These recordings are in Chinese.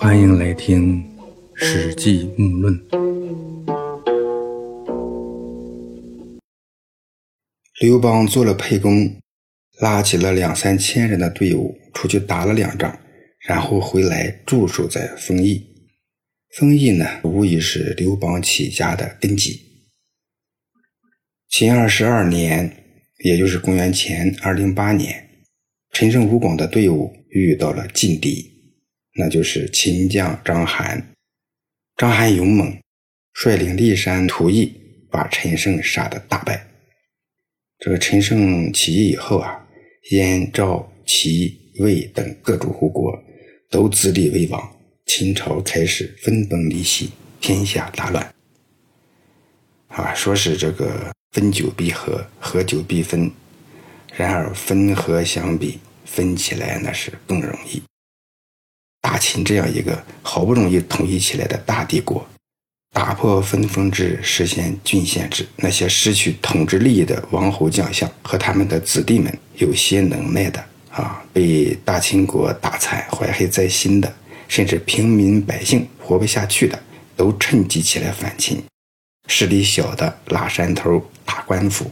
欢迎来听《史记·木论》。刘邦做了沛公，拉起了两三千人的队伍出去打了两仗，然后回来驻守在丰邑。丰邑呢，无疑是刘邦起家的根基。秦二十二年，也就是公元前二零八年，陈胜吴广的队伍遇到了劲敌。那就是秦将章邯。章邯勇猛，率领骊山屠邑，把陈胜杀得大败。这个陈胜起义以后啊，燕、赵、齐、魏等各诸侯国都自立为王，秦朝开始分崩离析，天下大乱。啊，说是这个分久必合，合久必分。然而分合相比，分起来那是更容易。秦这样一个好不容易统一起来的大帝国，打破分封制，实现郡县制，那些失去统治利益的王侯将相和他们的子弟们，有些能耐的啊，被大秦国打残、怀恨在心的，甚至平民百姓活不下去的，都趁机起来反秦。势力小的拉山头打官府，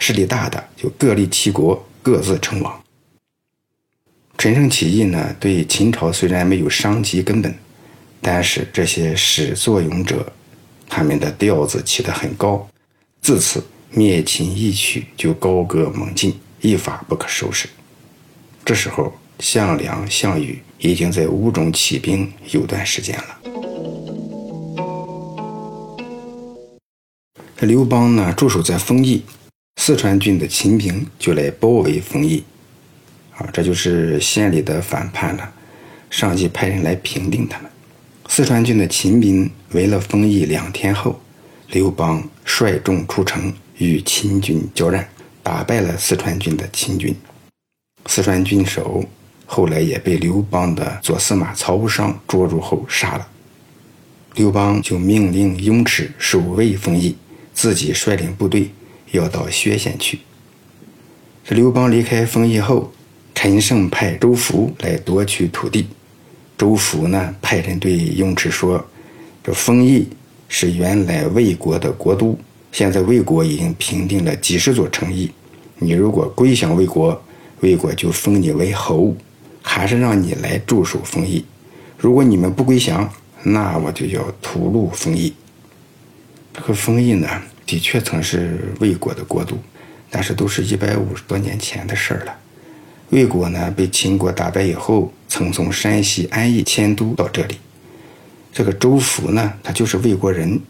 势力大的就各立齐国，各自称王。陈胜起义呢，对秦朝虽然没有伤及根本，但是这些始作俑者，他们的调子起得很高，自此灭秦一曲就高歌猛进，一发不可收拾。这时候，项梁、项羽已经在吴中起兵有段时间了。刘邦呢，驻守在丰邑，四川郡的秦兵就来包围丰邑。啊，这就是县里的反叛了。上级派人来平定他们。四川军的秦兵围了丰邑两天后，刘邦率众出城与秦军交战，打败了四川军的秦军。四川军首后来也被刘邦的左司马曹无伤捉住后杀了。刘邦就命令雍齿守卫丰邑，自己率领部队要到薛县去。这刘邦离开丰邑后。陈胜派周福来夺取土地，周福呢派人对雍齿说：“这丰邑是原来魏国的国都，现在魏国已经平定了几十座城邑，你如果归降魏国，魏国就封你为侯，还是让你来驻守丰邑。如果你们不归降，那我就要屠戮丰邑。”这个丰邑呢，的确曾是魏国的国都，但是都是一百五十多年前的事儿了。魏国呢被秦国打败以后，曾从山西安邑迁都到这里。这个周福呢，他就是魏国人，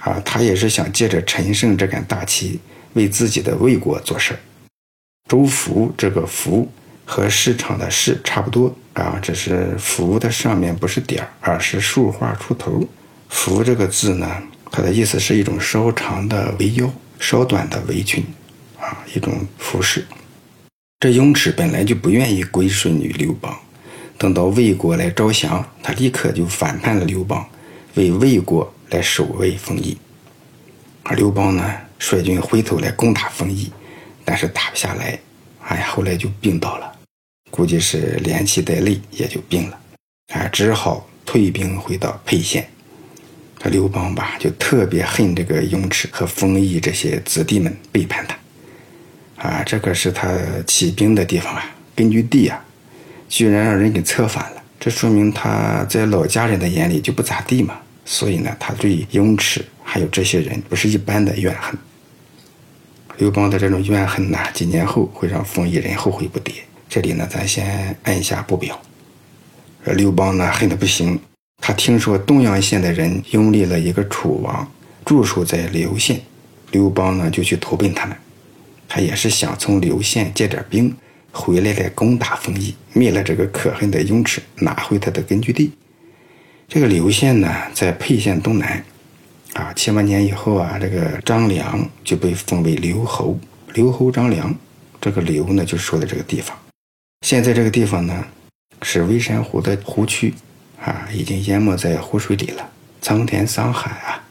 啊，他也是想借着陈胜这杆大旗，为自己的魏国做事儿周福这个“福”和市场的“市”差不多啊，只是“福”的上面不是点儿，而是竖画出头。“福”这个字呢，它的意思是一种稍长的围腰、稍短的围裙，啊，一种服饰。这雍齿本来就不愿意归顺于刘邦，等到魏国来招降，他立刻就反叛了刘邦，为魏国来守卫丰邑。而刘邦呢，率军回头来攻打丰邑，但是打不下来，哎呀，后来就病倒了，估计是连气带累也就病了，啊，只好退兵回到沛县。这刘邦吧，就特别恨这个雍齿和丰邑这些子弟们背叛他。啊，这可是他起兵的地方啊，根据地啊，居然让人给策反了，这说明他在老家人的眼里就不咋地嘛。所以呢，他对雍齿还有这些人不是一般的怨恨。刘邦的这种怨恨呢，几年后会让丰邑人后悔不迭。这里呢，咱先按下不表。刘邦呢，恨得不行，他听说东阳县的人拥立了一个楚王，驻守在刘县，刘邦呢就去投奔他们。他也是想从刘县借点兵回来，来攻打丰邑，灭了这个可恨的雍齿，拿回他的根据地。这个刘县呢，在沛县东南。啊，七八年以后啊，这个张良就被封为刘侯。刘侯张良，这个刘呢，就说的这个地方。现在这个地方呢，是微山湖的湖区，啊，已经淹没在湖水里了，苍天桑海啊。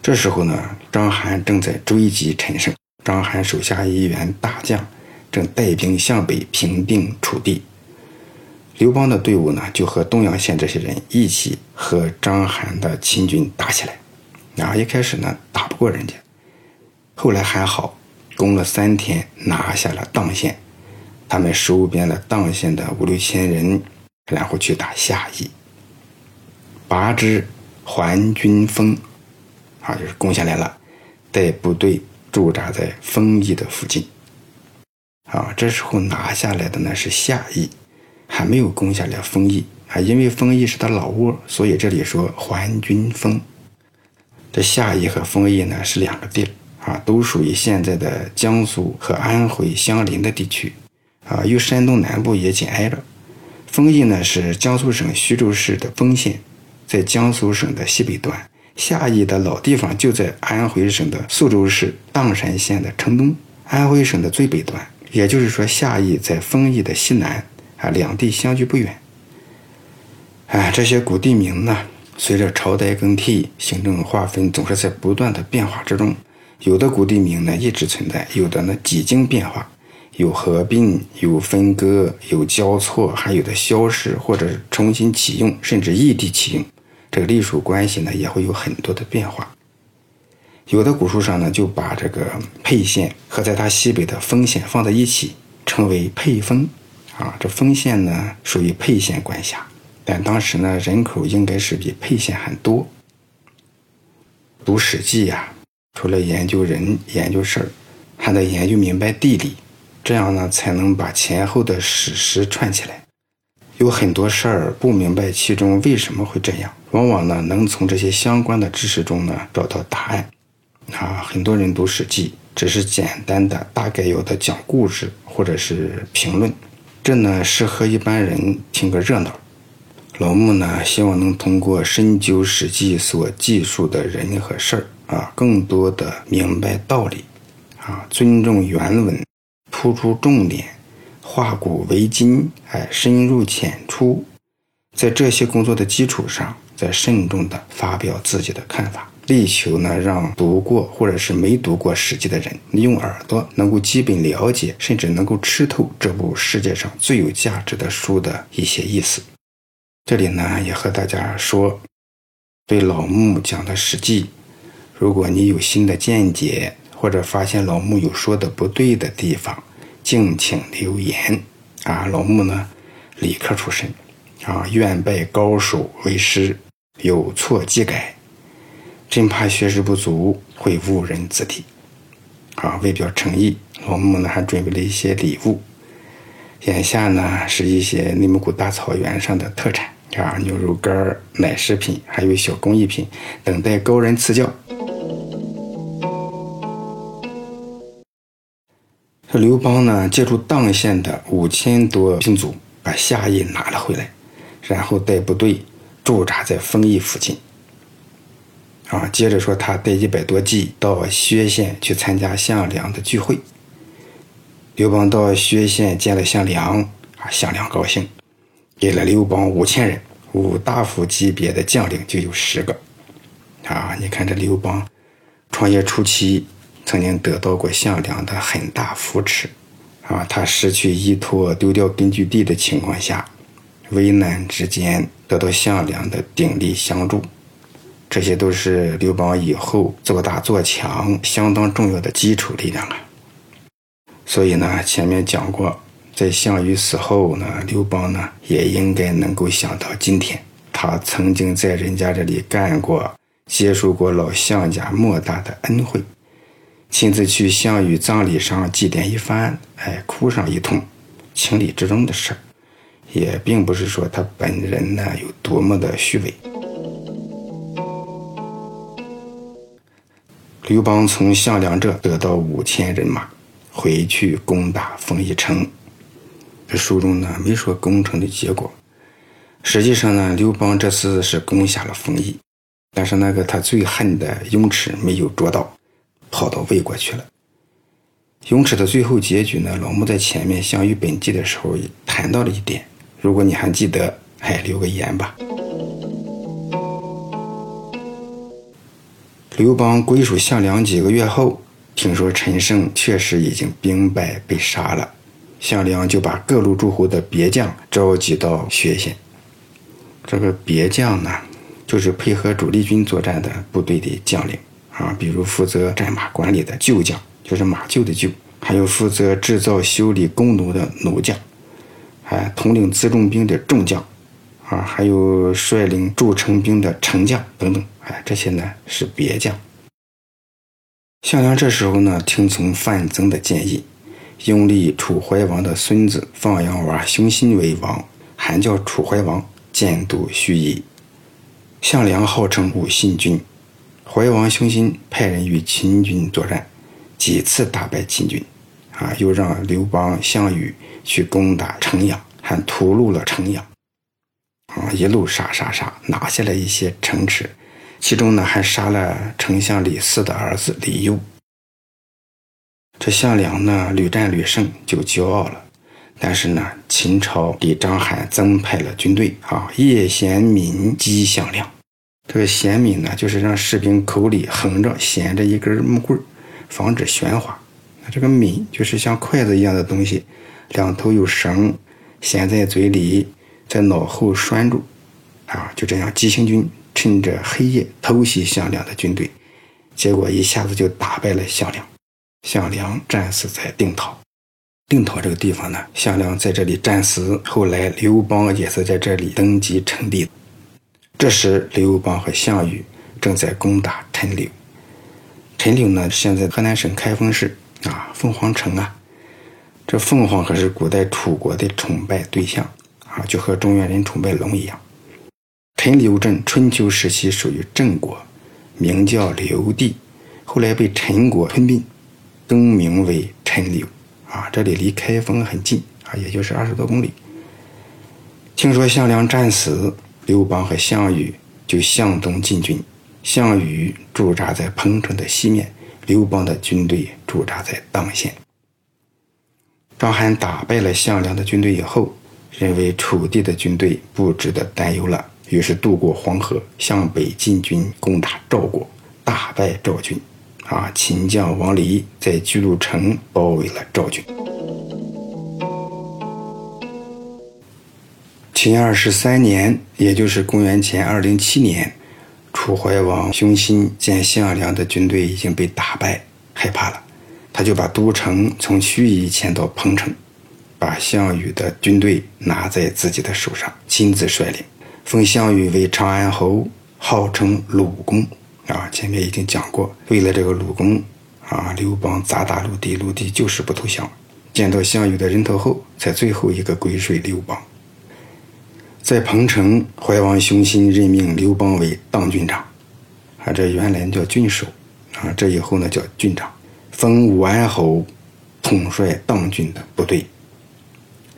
这时候呢，章邯正在追击陈胜。章邯手下一员大将正带兵向北平定楚地，刘邦的队伍呢，就和东阳县这些人一起和章邯的秦军打起来。啊，一开始呢打不过人家，后来还好，攻了三天，拿下了砀县。他们收编了砀县的五六千人，然后去打夏邑。拔之还军锋，啊，就是攻下来了，带部队驻扎在丰邑的附近。啊，这时候拿下来的呢是夏邑，还没有攻下来丰邑啊，因为丰邑是他老窝，所以这里说还军丰。这夏邑和丰邑呢是两个地儿啊，都属于现在的江苏和安徽相邻的地区。啊，与山东南部也紧挨着。丰邑呢是江苏省徐州市的丰县，在江苏省的西北端；夏邑的老地方就在安徽省的宿州市砀山县的城东，安徽省的最北端。也就是说，夏邑在丰邑的西南，啊，两地相距不远。哎，这些古地名呢，随着朝代更替，行政划分总是在不断的变化之中。有的古地名呢一直存在，有的呢几经变化。有合并，有分割，有交错，还有的消失或者重新启用，甚至异地启用。这个隶属关系呢，也会有很多的变化。有的古书上呢，就把这个沛县和在它西北的丰县放在一起，称为沛丰。啊，这丰县呢属于沛县管辖，但当时呢人口应该是比沛县还多。读《史记》呀，除了研究人、研究事儿，还得研究明白地理。这样呢，才能把前后的史实串起来。有很多事儿不明白其中为什么会这样，往往呢能从这些相关的知识中呢找到答案。啊，很多人读《史记》只是简单的、大概有的讲故事或者是评论，这呢适合一般人听个热闹。老穆呢希望能通过深究《史记》所记述的人和事儿啊，更多的明白道理，啊，尊重原文。突出重点，化古为今，哎，深入浅出，在这些工作的基础上，再慎重的发表自己的看法，力求呢让读过或者是没读过《史记》的人，用耳朵能够基本了解，甚至能够吃透这部世界上最有价值的书的一些意思。这里呢也和大家说，对老穆讲的《史记》，如果你有新的见解，或者发现老穆有说的不对的地方，敬请留言，啊，老穆呢，理科出身，啊，愿拜高手为师，有错即改，真怕学识不足会误人子弟，啊，为表诚意，老穆呢还准备了一些礼物，眼下呢是一些内蒙古大草原上的特产，啊，牛肉干、奶食品，还有小工艺品，等待高人赐教。刘邦呢，借助砀县的五千多兵卒，把夏邑拿了回来，然后带部队驻扎在丰邑附近。啊，接着说他带一百多骑到薛县去参加项梁的聚会。刘邦到薛县见了项梁，啊，项梁高兴，给了刘邦五千人，五大夫级别的将领就有十个。啊，你看这刘邦创业初期。曾经得到过项梁的很大扶持，啊，他失去依托、丢掉根据地的情况下，危难之间得到项梁的鼎力相助，这些都是刘邦以后做大做强相当重要的基础力量啊。所以呢，前面讲过，在项羽死后呢，刘邦呢也应该能够想到今天，他曾经在人家这里干过，接受过老项家莫大的恩惠。亲自去项羽葬礼上祭奠一番，哎，哭上一通，情理之中的事儿，也并不是说他本人呢有多么的虚伪。刘邦从项梁这得到五千人马，回去攻打丰邑城。这书中呢没说攻城的结果，实际上呢，刘邦这次是攻下了丰邑，但是那个他最恨的雍齿没有捉到。跑到魏国去了。雍齿的最后结局呢？老穆在前面《项羽本纪》的时候也谈到了一点，如果你还记得，哎，留个言吧。刘邦归属项梁几个月后，听说陈胜确实已经兵败被杀了，项梁就把各路诸侯的别将召集到薛县。这个别将呢，就是配合主力军作战的部队的将领啊，比如负责战马管理的厩将，就是马厩的厩，还有负责制造修理弓弩的弩将，还统领辎重兵的重将，啊，还有率领筑城兵的城将等等，哎，这些呢是别将。项梁这时候呢，听从范增的建议，拥立楚怀王的孙子放羊娃熊心为王，还叫楚怀王。监督盱眙，项梁号称武信君，怀王熊心派人与秦军作战，几次打败秦军，啊，又让刘邦、项羽去攻打城阳，还屠戮了城阳，啊，一路杀杀杀，拿下了一些城池，其中呢还杀了丞相李斯的儿子李攸。这项梁呢屡战屡胜，就骄傲了。但是呢，秦朝给章邯增派了军队啊，夜衔敏击项梁。这个衔敏呢，就是让士兵口里横着衔着一根木棍防止喧哗。那这个敏就是像筷子一样的东西，两头有绳，衔在嘴里，在脑后拴住，啊，就这样，急行军趁着黑夜偷袭项梁的军队，结果一下子就打败了项梁，项梁战死在定陶。定陶这个地方呢，项梁在这里战死。后来刘邦也是在这里登基称帝。这时刘邦和项羽正在攻打陈留。陈留呢，现在河南省开封市啊，凤凰城啊。这凤凰可是古代楚国的崇拜对象啊，就和中原人崇拜龙一样。陈留镇春秋时期属于郑国，名叫留地，后来被陈国吞并，更名为陈留。啊，这里离开封很近啊，也就是二十多公里。听说项梁战死，刘邦和项羽就向东进军。项羽驻扎在彭城的西面，刘邦的军队驻扎在砀县。章邯打败了项梁的军队以后，认为楚地的军队不值得担忧了，于是渡过黄河，向北进军，攻打赵国，大败赵军。啊！秦将王离在巨鹿城包围了赵军。秦二十三年，也就是公元前二零七年，楚怀王熊心见项梁的军队已经被打败，害怕了，他就把都城从盱眙迁到彭城，把项羽的军队拿在自己的手上，亲自率领，封项羽为长安侯，号称鲁公。啊，前面已经讲过，为了这个鲁公，啊，刘邦砸打鲁地，鲁地就是不投降。见到项羽的人头后，才最后一个归顺刘邦。在彭城，怀王熊心任命刘邦为当军长，啊，这原来叫郡守，啊，这以后呢叫郡长，封武安侯，统帅当军的部队。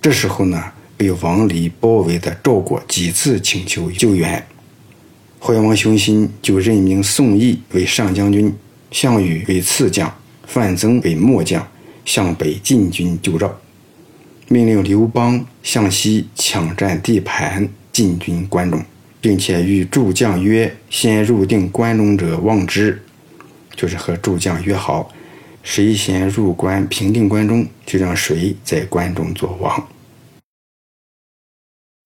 这时候呢，被王离包围的赵国几次请求救援。怀王熊心就任命宋义为上将军，项羽为次将，范增为末将，向北进军救赵。命令刘邦向西抢占地盘，进军关中，并且与诸将约：先入定关中者望之，就是和诸将约好，谁先入关平定关中，就让谁在关中做王。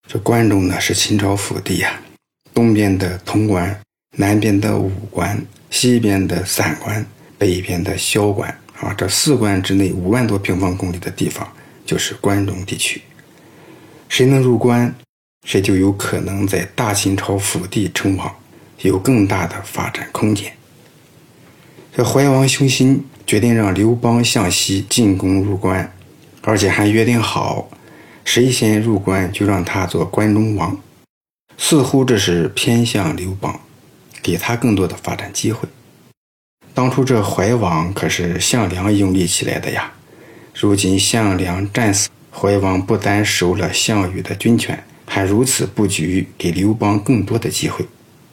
这关中呢，是秦朝腹地呀。东边的潼关，南边的武关，西边的散关，北边的萧关啊，这四关之内五万多平方公里的地方就是关中地区。谁能入关，谁就有可能在大秦朝腹地称王，有更大的发展空间。这怀王雄心决定让刘邦向西进攻入关，而且还约定好，谁先入关就让他做关中王。似乎这是偏向刘邦，给他更多的发展机会。当初这怀王可是项梁拥立起来的呀，如今项梁战死，怀王不单收了项羽的军权，还如此布局，给刘邦更多的机会，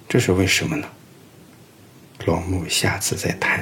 这是为什么呢？老木下次再谈。